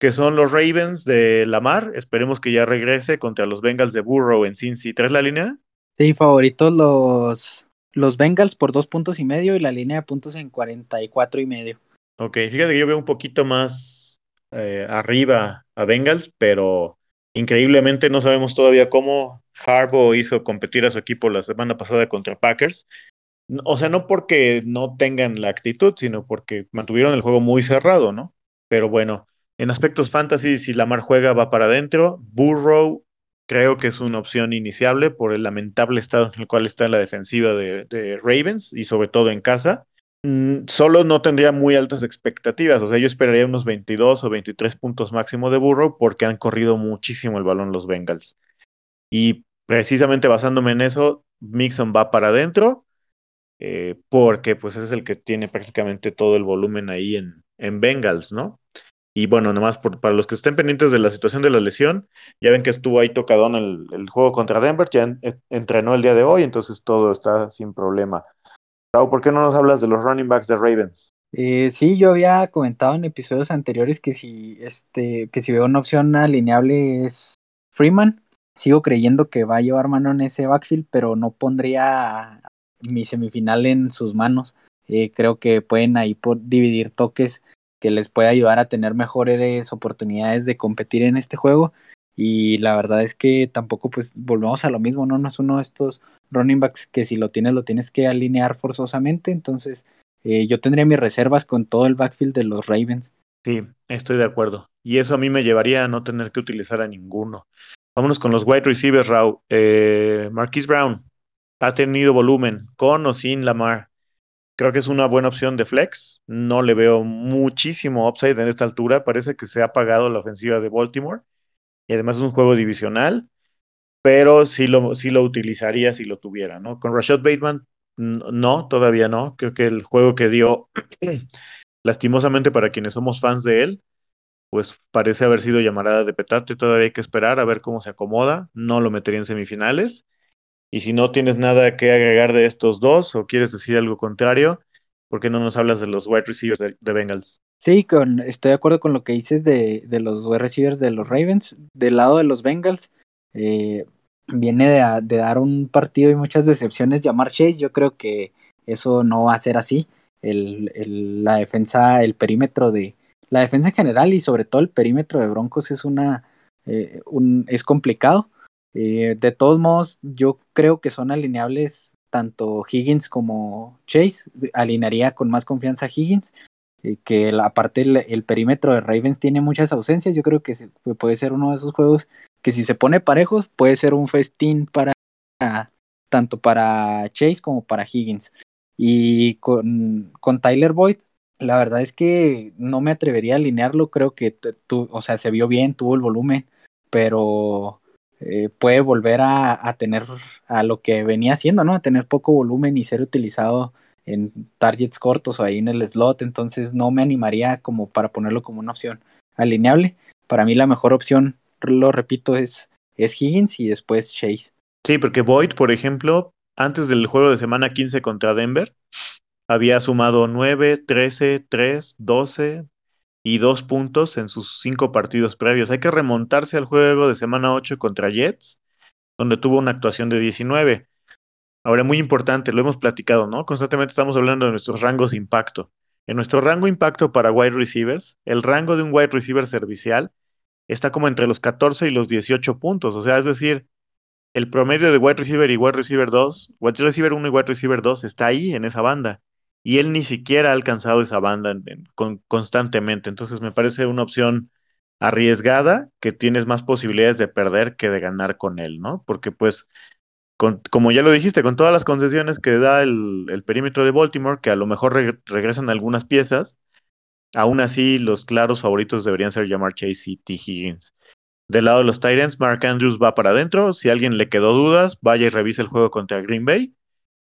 que son los Ravens de Lamar. Esperemos que ya regrese contra los Bengals de Burrow en Cincy. ¿Traes la línea? Sí, favoritos los, los Bengals por dos puntos y medio y la línea de puntos en 44 y medio. Ok, fíjate que yo veo un poquito más eh, arriba a Bengals, pero increíblemente no sabemos todavía cómo Harbaugh hizo competir a su equipo la semana pasada contra Packers. O sea, no porque no tengan la actitud, sino porque mantuvieron el juego muy cerrado, ¿no? Pero bueno, en aspectos fantasy, si Lamar juega, va para adentro. Burrow creo que es una opción iniciable por el lamentable estado en el cual está la defensiva de Ravens y sobre todo en casa. Mm, solo no tendría muy altas expectativas. O sea, yo esperaría unos 22 o 23 puntos máximo de Burrow porque han corrido muchísimo el balón los Bengals. Y precisamente basándome en eso, Mixon va para adentro, eh, porque pues es el que tiene prácticamente todo el volumen ahí en, en Bengals, ¿no? Y bueno, nomás por, para los que estén pendientes de la situación de la lesión, ya ven que estuvo ahí tocadón el, el juego contra Denver, ya en, entrenó el día de hoy, entonces todo está sin problema. ¿Por qué no nos hablas de los running backs de Ravens? Eh, sí, yo había comentado en episodios anteriores que si, este, que si veo una opción alineable es Freeman. Sigo creyendo que va a llevar mano en ese backfield, pero no pondría mi semifinal en sus manos. Eh, creo que pueden ahí por dividir toques que les puede ayudar a tener mejores oportunidades de competir en este juego. Y la verdad es que tampoco, pues, volvemos a lo mismo, ¿no? No es uno de estos running backs que si lo tienes, lo tienes que alinear forzosamente. Entonces, eh, yo tendría mis reservas con todo el backfield de los Ravens. Sí, estoy de acuerdo. Y eso a mí me llevaría a no tener que utilizar a ninguno. Vámonos con los wide receivers, Raúl. Eh, Marquise Brown ha tenido volumen con o sin Lamar. Creo que es una buena opción de flex. No le veo muchísimo upside en esta altura. Parece que se ha pagado la ofensiva de Baltimore. Y además es un juego divisional. Pero sí lo, sí lo utilizaría si lo tuviera, ¿no? Con Rashad Bateman no, todavía no. Creo que el juego que dio, lastimosamente para quienes somos fans de él, pues parece haber sido llamarada de petate. Todavía hay que esperar a ver cómo se acomoda. No lo metería en semifinales. Y si no tienes nada que agregar de estos dos o quieres decir algo contrario, ¿por qué no nos hablas de los wide receivers de, Bengals? Sí, con, estoy de acuerdo con lo que dices de, de, los wide receivers de los Ravens. Del lado de los Bengals, eh, viene de, dar un partido y muchas decepciones llamar Chase. Yo creo que eso no va a ser así. El, el, la defensa, el perímetro de la defensa en general y sobre todo el perímetro de Broncos es una eh, un, es complicado. Eh, de todos modos, yo creo que son alineables tanto Higgins como Chase. Alinearía con más confianza a Higgins. Eh, que aparte el, perímetro de Ravens tiene muchas ausencias. Yo creo que puede ser uno de esos juegos que si se pone parejos puede ser un festín para tanto para Chase como para Higgins. Y con, con Tyler Boyd, la verdad es que no me atrevería a alinearlo, creo que o sea, se vio bien, tuvo el volumen, pero eh, puede volver a, a, tener a lo que venía haciendo, ¿no? A tener poco volumen y ser utilizado en targets cortos o ahí en el slot, entonces no me animaría como para ponerlo como una opción alineable. Para mí la mejor opción lo repito, es, es Higgins y después Chase. Sí, porque Boyd, por ejemplo, antes del juego de semana 15 contra Denver, había sumado 9, 13, 3, 12 y 2 puntos en sus 5 partidos previos. Hay que remontarse al juego de semana 8 contra Jets, donde tuvo una actuación de 19. Ahora, muy importante, lo hemos platicado, ¿no? Constantemente estamos hablando de nuestros rangos de impacto. En nuestro rango impacto para wide receivers, el rango de un wide receiver servicial está como entre los 14 y los 18 puntos. O sea, es decir, el promedio de wide receiver y wide receiver 2, wide receiver 1 y wide receiver 2 está ahí en esa banda. Y él ni siquiera ha alcanzado esa banda constantemente. Entonces me parece una opción arriesgada que tienes más posibilidades de perder que de ganar con él, ¿no? Porque pues, como ya lo dijiste, con todas las concesiones que da el, perímetro de Baltimore, que a lo mejor regresan algunas piezas, Aún así, los claros favoritos deberían ser Jamar Chase y T. Higgins. Del lado de los Titans, Mark Andrews va para adentro. Si alguien le quedó dudas, vaya y revise el juego contra Green Bay.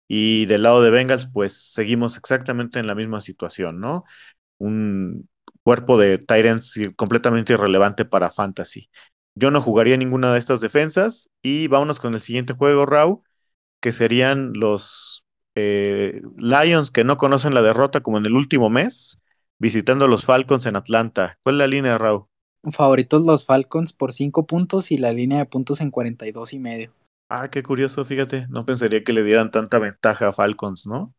Y del lado de Bengals, pues seguimos exactamente en la misma situación, ¿no? Un cuerpo de Titans completamente irrelevante para Fantasy. Yo no jugaría ninguna de estas defensas. Y vámonos con el siguiente juego, Raw, que serían los eh, Lions que no conocen la derrota como en el último mes visitando a los Falcons en Atlanta. ¿Cuál es la línea, Raúl? Favoritos los Falcons por 5 puntos y la línea de puntos en 42 y medio. Ah, qué curioso, fíjate. No pensaría que le dieran tanta ventaja a Falcons, ¿no?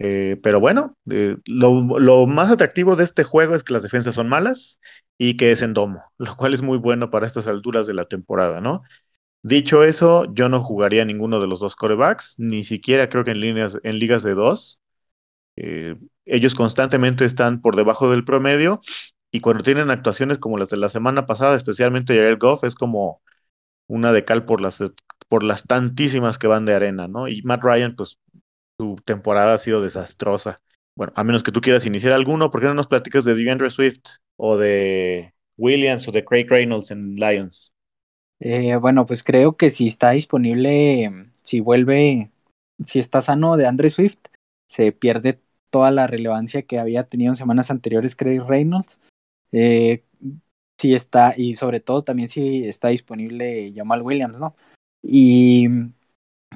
Eh, pero bueno, eh, lo, más atractivo de este juego es que las defensas son malas y que es en domo, lo cual es muy bueno para estas alturas de la temporada, ¿no? Dicho eso, yo no jugaría ninguno de los dos corebacks, ni siquiera creo que en, líneas, en ligas de dos. Eh, ellos constantemente están por debajo del promedio y cuando tienen actuaciones como las de la semana pasada, especialmente Jared Goff, es como una de cal por las, por las tantísimas que van de arena, ¿no? Y Matt Ryan, pues su temporada ha sido desastrosa. Bueno, a menos que tú quieras iniciar alguno, ¿por qué no nos platicas de DeAndre Swift o de Williams o de Craig Reynolds en Lions? Eh, bueno, pues creo que si está disponible si vuelve, si está sano de Andre Swift, se pierde toda la relevancia que había tenido en semanas anteriores Craig Reynolds. Eh, si está, y sobre todo también si está disponible Jamal Williams, ¿no? Y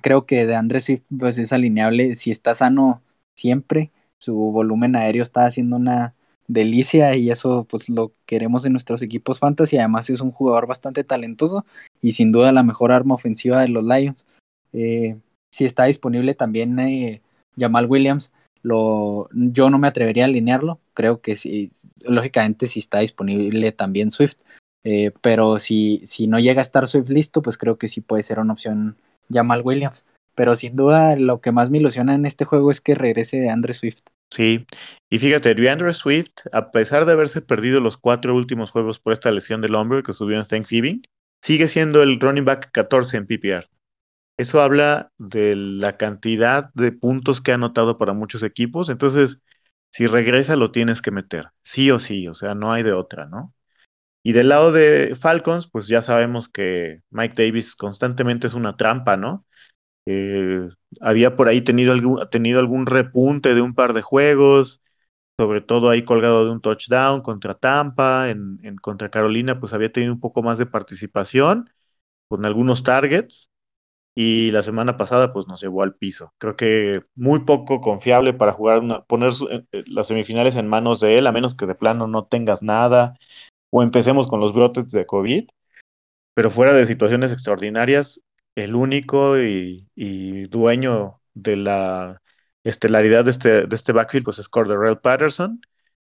creo que de Andre Swift pues es alineable, si está sano siempre, su volumen aéreo está haciendo una delicia y eso pues lo queremos en nuestros equipos fantasy, además es un jugador bastante talentoso y sin duda la mejor arma ofensiva de los Lions. Eh, si está disponible también eh, Jamal Williams, lo, yo no me atrevería a alinearlo, creo que sí, lógicamente si está disponible también Swift, eh, pero si, si no llega a estar Swift listo, pues creo que sí puede ser una opción Jamal Williams. Pero sin duda lo que más me ilusiona en este juego es que regrese de Andre Swift. Sí, y fíjate, DeAndre Swift, a pesar de haberse perdido los cuatro últimos juegos por esta lesión del hombro que subió en Thanksgiving, sigue siendo el running back 14 en PPR. Eso habla de la cantidad de puntos que ha anotado para muchos equipos. Entonces, si regresa, lo tienes que meter, sí o sí, o sea, no hay de otra, ¿no? Y del lado de Falcons, pues ya sabemos que Mike Davis constantemente es una trampa, ¿no? Eh, había por ahí tenido algún, tenido algún repunte de un par de juegos, sobre todo ahí colgado de un touchdown contra Tampa, en, en, contra Carolina, pues había tenido un poco más de participación con algunos targets y la semana pasada pues nos llevó al piso. Creo que muy poco confiable para jugar una, poner eh, eh, las semifinales en manos de él, a menos que de plano no tengas nada o empecemos con los brotes de COVID. Pero fuera de situaciones extraordinarias, el único y, dueño de la estelaridad de este, de este backfield pues es Corderell Patterson,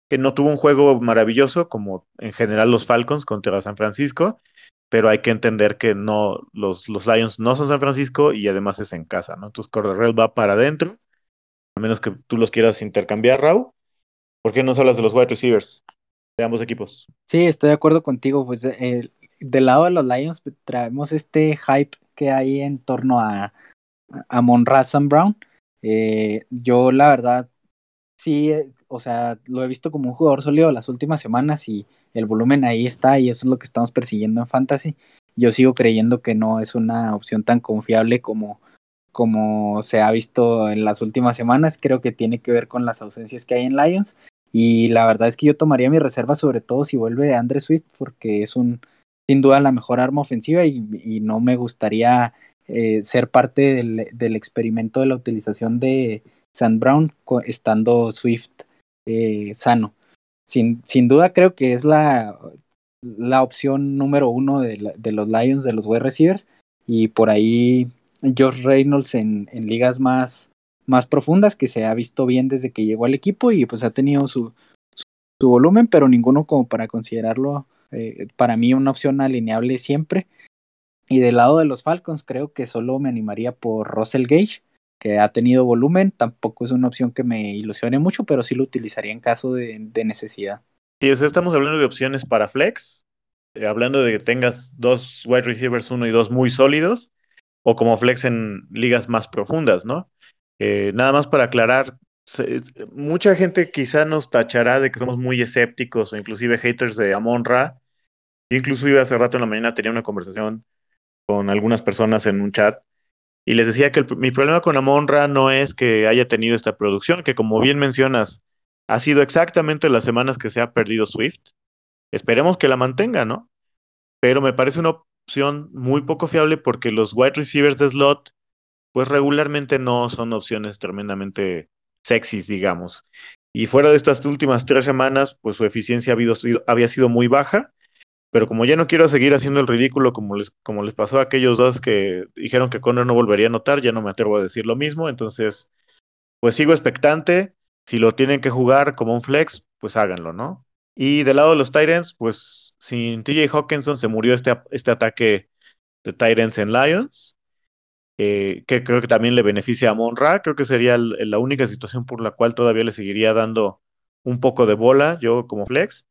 que no tuvo un juego maravilloso como en general los Falcons contra San Francisco, pero hay que entender que no los, los Lions no son San Francisco y además es en casa, ¿no? Entonces Corderell va para adentro, a menos que tú los quieras intercambiar, Raúl. ¿Por qué no hablas de los wide receivers de ambos equipos? Sí, estoy de acuerdo contigo, pues eh, del lado de los Lions pues, traemos este hype que hay en torno a, a Monra Brown. Eh, yo la verdad, sí, eh, o sea, lo he visto como un jugador sólido las últimas semanas y el volumen ahí está y eso es lo que estamos persiguiendo en Fantasy. Yo sigo creyendo que no es una opción tan confiable como, como se ha visto en las últimas semanas. Creo que tiene que ver con las ausencias que hay en Lions. Y la verdad es que yo tomaría mi reserva sobre todo si vuelve Andre Swift porque es un sin duda la mejor arma ofensiva y, no me gustaría eh, ser parte del, experimento de la utilización de Sam Brown estando Swift eh, sano. Sin, sin, duda creo que es la, la opción número uno de, los Lions, de los wide receivers, y por ahí Josh Reynolds en, en, ligas más, más profundas, que se ha visto bien desde que llegó al equipo y pues ha tenido su, su volumen, pero ninguno como para considerarlo eh, para mí una opción alineable siempre. Y del lado de los Falcons creo que solo me animaría por Russell Gage, que ha tenido volumen, tampoco es una opción que me ilusione mucho, pero sí lo utilizaría en caso de, necesidad. Y o sea, estamos hablando de opciones para flex, eh, hablando de que tengas dos wide receivers, uno y dos muy sólidos, o como flex en ligas más profundas, ¿no? Eh, nada más para aclarar, mucha gente quizá nos tachará de que somos muy escépticos o inclusive haters de Amon Ra, incluso iba hace rato en la mañana tenía una conversación con algunas personas en un chat y les decía que mi problema con Amonra no es que haya tenido esta producción, que como bien mencionas, ha sido exactamente las semanas que se ha perdido Swift. Esperemos que la mantenga, ¿no? Pero me parece una opción muy poco fiable porque los wide receivers de slot, pues regularmente no son opciones tremendamente sexys, digamos. Y fuera de estas últimas tres semanas, pues su eficiencia había sido muy baja pero como ya no quiero seguir haciendo el ridículo como les, como les pasó a aquellos dos que dijeron que Conner no volvería a notar, ya no me atrevo a decir lo mismo, entonces pues sigo expectante, si lo tienen que jugar como un flex, pues háganlo, ¿no? Y del lado de los Titans, pues sin TJ Hawkinson se murió este, este ataque de Titans en Lions, eh, que creo que también le beneficia a Monra, creo que sería la única situación por la cual todavía le seguiría dando un poco de bola yo como flex.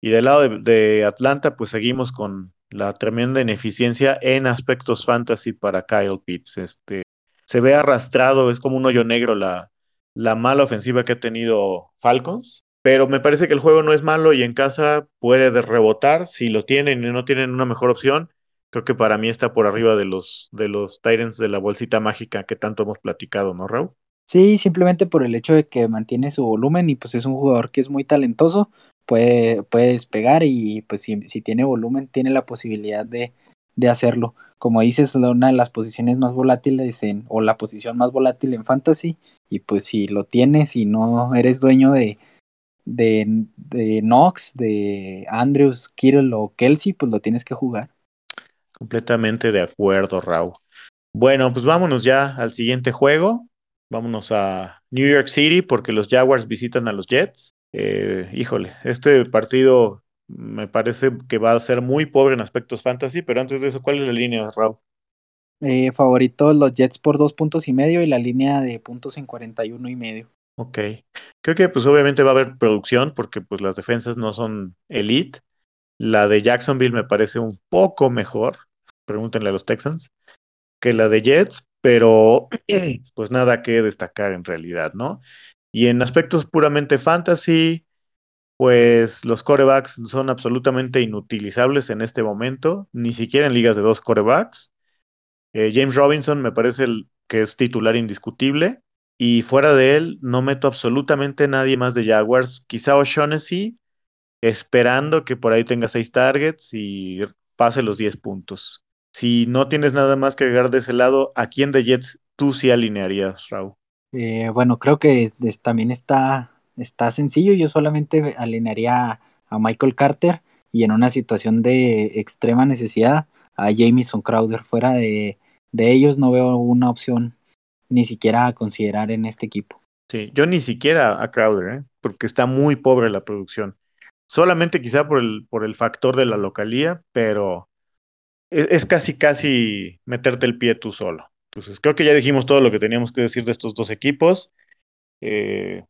Y del lado de, Atlanta, pues seguimos con la tremenda ineficiencia en aspectos fantasy para Kyle Pitts. Este, se ve arrastrado, es como un hoyo negro la, la mala ofensiva que ha tenido Falcons. Pero me parece que el juego no es malo y en casa puede rebotar. Si lo tienen y no tienen una mejor opción, Creo que para mí está por arriba de los, de los Titans de la bolsita mágica que tanto hemos platicado, ¿no, Raúl? Sí, simplemente por el hecho de que mantiene su volumen y pues es un jugador que es muy talentoso, puede, puede despegar y pues si, si tiene volumen tiene la posibilidad de, de hacerlo. Como dices, una de las posiciones más volátiles en, o la posición más volátil en fantasy, y pues si lo tienes y no eres dueño de, de, de Knox, de Andrews, Kittle o Kelsey, pues lo tienes que jugar. Completamente de acuerdo, Raúl. Bueno, pues vámonos ya al siguiente juego. Vámonos a New York City porque los Jaguars visitan a los Jets. Eh, híjole, este partido me parece que va a ser muy pobre en aspectos fantasy, pero antes de eso, ¿cuál es la línea, Raúl? Eh, favoritos los Jets por dos puntos y medio y la línea de puntos en 41 y medio. Ok. Creo que pues obviamente va a haber producción porque pues las defensas no son elite. La de Jacksonville me parece un poco mejor, pregúntenle a los Texans, que la de Jets, pero pues nada que destacar en realidad, ¿no? Y en aspectos puramente fantasy, pues los corebacks son absolutamente inutilizables en este momento, ni siquiera en ligas de dos corebacks. Eh, James Robinson me parece el que es titular indiscutible. Y fuera de él, no meto absolutamente nadie más de Jaguars. Quizá O'Shaughnessy, esperando que por ahí tenga seis targets y pase los 10 puntos. Si no tienes nada más que agregar de ese lado, ¿a quién de Jets tú sí alinearías, Raúl? Eh, bueno, creo que también está, está sencillo. Yo solamente alinearía a Michael Carter y en una situación de extrema necesidad a Jamison Crowder. Fuera de, de ellos no veo una opción ni siquiera a considerar en este equipo. Sí, yo ni siquiera a Crowder, ¿eh? porque está muy pobre la producción. Solamente quizá por el, por el factor de la localía, pero es, es, casi, casi meterte el pie tú solo. Entonces, creo que ya dijimos todo lo que teníamos que decir de estos dos equipos. Eh,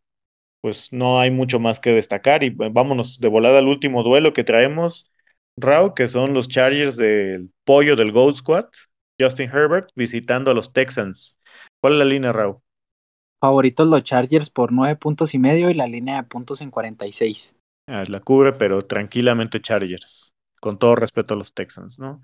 pues no hay mucho más que destacar y vámonos de volada al último duelo que traemos, Raúl, que son los Chargers del pollo del Gold Squad, Justin Herbert visitando a los Texans. ¿Cuál es la línea, Raúl? Favoritos los Chargers por nueve puntos y medio y la línea de puntos en 46. Ah, la cubre, pero tranquilamente Chargers, con todo respeto a los Texans, ¿no?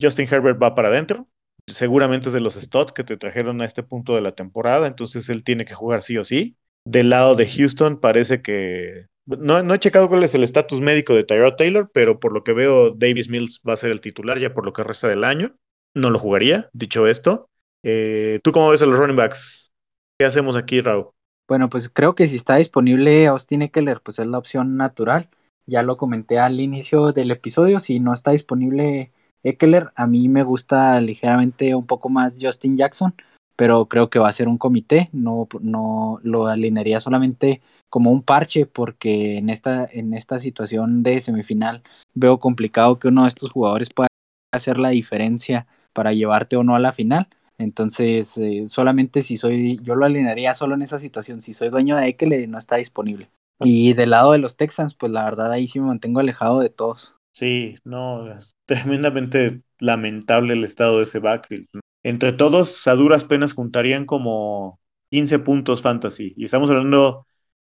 Justin Herbert va para adentro, seguramente es de los Stots que te trajeron a este punto de la temporada, entonces él tiene que jugar sí o sí. Del lado de Houston parece que... No, no he checado cuál es el estatus médico de Tyrod Taylor, pero por lo que veo Davis Mills va a ser el titular ya por lo que resta del año. No lo jugaría, dicho esto. Eh, ¿Tú cómo ves a los running backs? ¿Qué hacemos aquí, Raúl? Bueno, pues creo que si está disponible Austin Eckler, pues es la opción natural. Ya lo comenté al inicio del episodio. Si no está disponible Eckler, a mí me gusta ligeramente un poco más Justin Jackson, pero creo que va a ser un comité. No, no lo alinearía solamente como un parche, porque en esta, en esta situación de semifinal veo complicado que uno de estos jugadores pueda hacer la diferencia para llevarte o no a la final. Entonces, eh, solamente si soy, yo lo alinearía solo en esa situación, si soy dueño de Eckler no está disponible. Y del lado de los Texans, pues la verdad ahí sí me mantengo alejado de todos. Sí, no, es tremendamente lamentable el estado de ese backfield. Entre todos, a duras penas juntarían como 15 puntos fantasy. Y estamos hablando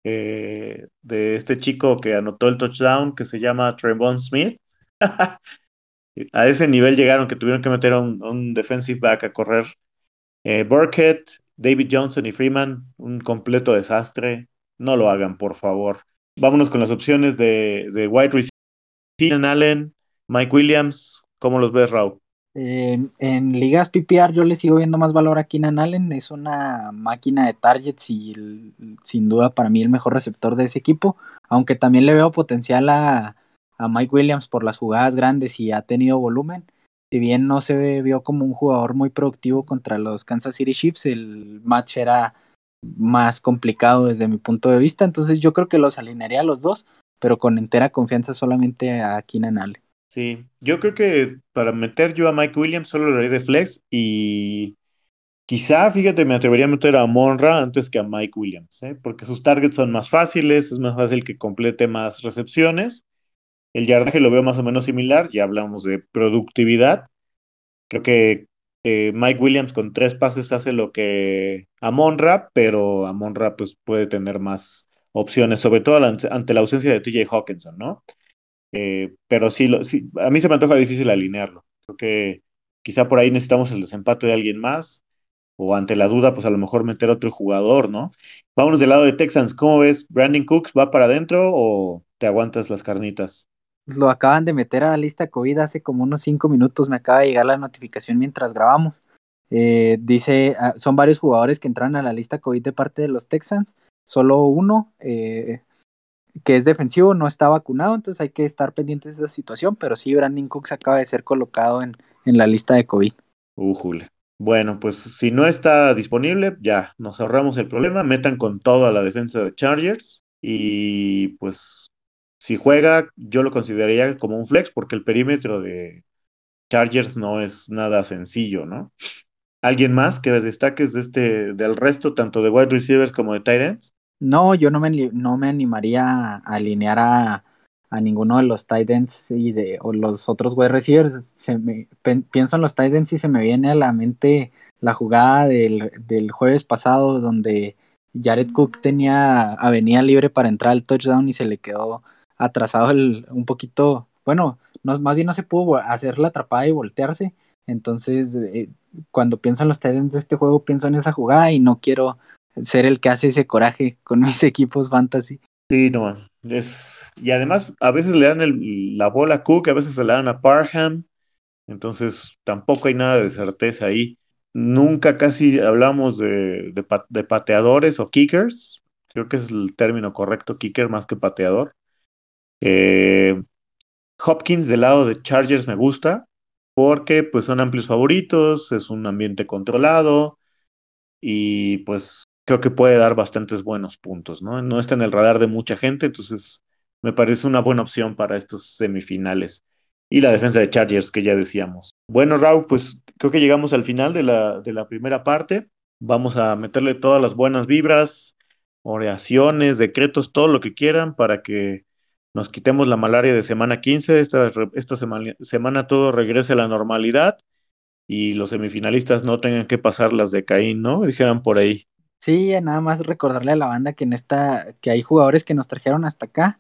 eh, de este chico que anotó el touchdown, que se llama Trevon Smith. a ese nivel llegaron que tuvieron que meter a un, defensive back a correr. Eh, Burkett, David Johnson y Freeman, un completo desastre. No lo hagan, por favor. Vámonos con las opciones de, de wide receiver. Allen, Mike Williams, ¿cómo los ves, Raúl? Eh, en ligas PPR yo le sigo viendo más valor a Keenan Allen, es una máquina de targets y sin duda para mí el mejor receptor de ese equipo, aunque también le veo potencial a, a Mike Williams por las jugadas grandes y ha tenido volumen. Si bien no se vio como un jugador muy productivo contra los Kansas City Chiefs, el match era más complicado desde mi punto de vista, entonces yo creo que los alinearía a los dos, pero con entera confianza solamente a Keenan Allen. Sí, yo creo que para meter yo a Mike Williams solo lo haré de flex y quizá, fíjate, me atrevería a meter a Monra antes que a Mike Williams, ¿eh? porque sus targets son más fáciles, es más fácil que complete más recepciones. El yardaje lo veo más o menos similar, ya hablamos de productividad. Creo que eh, Mike Williams con tres pases hace lo que Monra, pero Monra pues puede tener más opciones, sobre todo ante la ausencia de TJ Hawkinson, ¿no? Eh, pero sí, lo, a mí se me antoja difícil alinearlo. Creo que quizá por ahí necesitamos el desempate de alguien más, o ante la duda, pues a lo mejor meter otro jugador, ¿no? Vámonos del lado de Texans, ¿cómo ves? ¿Brandon Cooks va para adentro o te aguantas las carnitas? Lo acaban de meter a la lista COVID hace como unos cinco minutos, me acaba de llegar la notificación mientras grabamos. Eh, dice, ah, son varios jugadores que entraron a la lista COVID de parte de los Texans, solo uno, eh, que es defensivo, no está vacunado, entonces hay que estar pendientes de esa situación, pero sí, Brandon Cooks acaba de ser colocado en, en la lista de COVID. Uh, Bueno, pues si no está disponible, ya nos ahorramos el problema, metan con toda la defensa de Chargers y pues si juega, yo lo consideraría como un flex porque el perímetro de Chargers no es nada sencillo, ¿no? ¿Alguien más que destaques de este, del resto, tanto de wide receivers como de tight ends? No, yo no me, no me animaría a alinear a, a ninguno de los tight ends y de, o los otros wide receivers. Pienso en los tight ends y se me viene a la mente la jugada del, del jueves pasado donde Jared Cook tenía avenida libre para entrar al touchdown y se le quedó atrasado el, un poquito, bueno, no, más bien no se pudo hacer la atrapada y voltearse. Entonces, eh, cuando pienso en los Titans de este juego, pienso en esa jugada y no quiero ser el que hace ese coraje con mis equipos fantasy. Sí, no, es, y además a veces le dan la bola a Cook, a veces se la dan a Parham, entonces tampoco hay nada de certeza ahí. Nunca casi hablamos de, de pateadores o kickers, creo que es el término correcto, kicker más que pateador. Eh, Hopkins del lado de Chargers me gusta porque pues son amplios favoritos, es un ambiente controlado y pues creo que puede dar bastantes buenos puntos, ¿no? No está en el radar de mucha gente, entonces me parece una buena opción para estos semifinales. Y la defensa de Chargers que ya decíamos. Bueno, Raúl, pues creo que llegamos al final de la, de la primera parte. Vamos a meterle todas las buenas vibras, oraciones, decretos, todo lo que quieran para que nos quitemos la malaria de semana 15, esta, esta semana, semana todo regrese a la normalidad y los semifinalistas no tengan que pasar las de Caín, ¿no? Dijeran por ahí. Sí, nada más recordarle a la banda que en esta, que hay jugadores que nos trajeron hasta acá.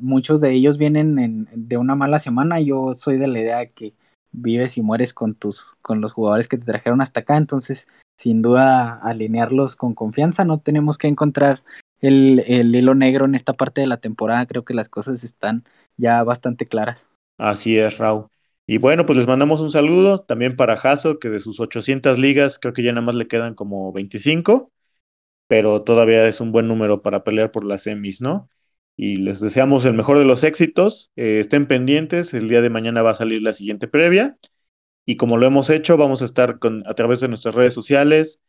muchos de ellos vienen en, de una mala semana. Yo soy de la idea que vives y mueres con tus, con los jugadores que te trajeron hasta acá. Entonces, sin duda, alinearlos con confianza. No tenemos que encontrar el, el hilo negro en esta parte de la temporada. Creo que las cosas están ya bastante claras. Así es, Raúl. Y bueno, pues les mandamos un saludo también para Jaso, que de sus 800 ligas creo que ya nada más le quedan como 25, pero todavía es un buen número para pelear por las semis, ¿no? Y les deseamos el mejor de los éxitos. Eh, estén pendientes, el día de mañana va a salir la siguiente previa. Y como lo hemos hecho, vamos a estar con, a través de nuestras redes sociales,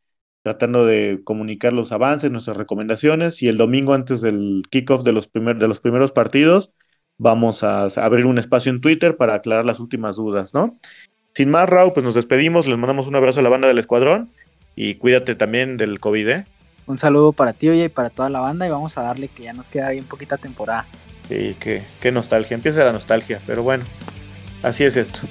tratando de comunicar los avances, nuestras recomendaciones y el domingo antes del kickoff de los, primer, de los primeros partidos vamos a abrir un espacio en Twitter para aclarar las últimas dudas, ¿no? Sin más, Raúl, pues nos despedimos, les mandamos un abrazo a la banda del escuadrón y cuídate también del COVID, ¿eh? Un saludo para ti, oye, y para toda la banda y vamos a darle que ya nos queda bien poquita temporada. Sí, qué, qué nostalgia, empieza la nostalgia, pero bueno, así es esto.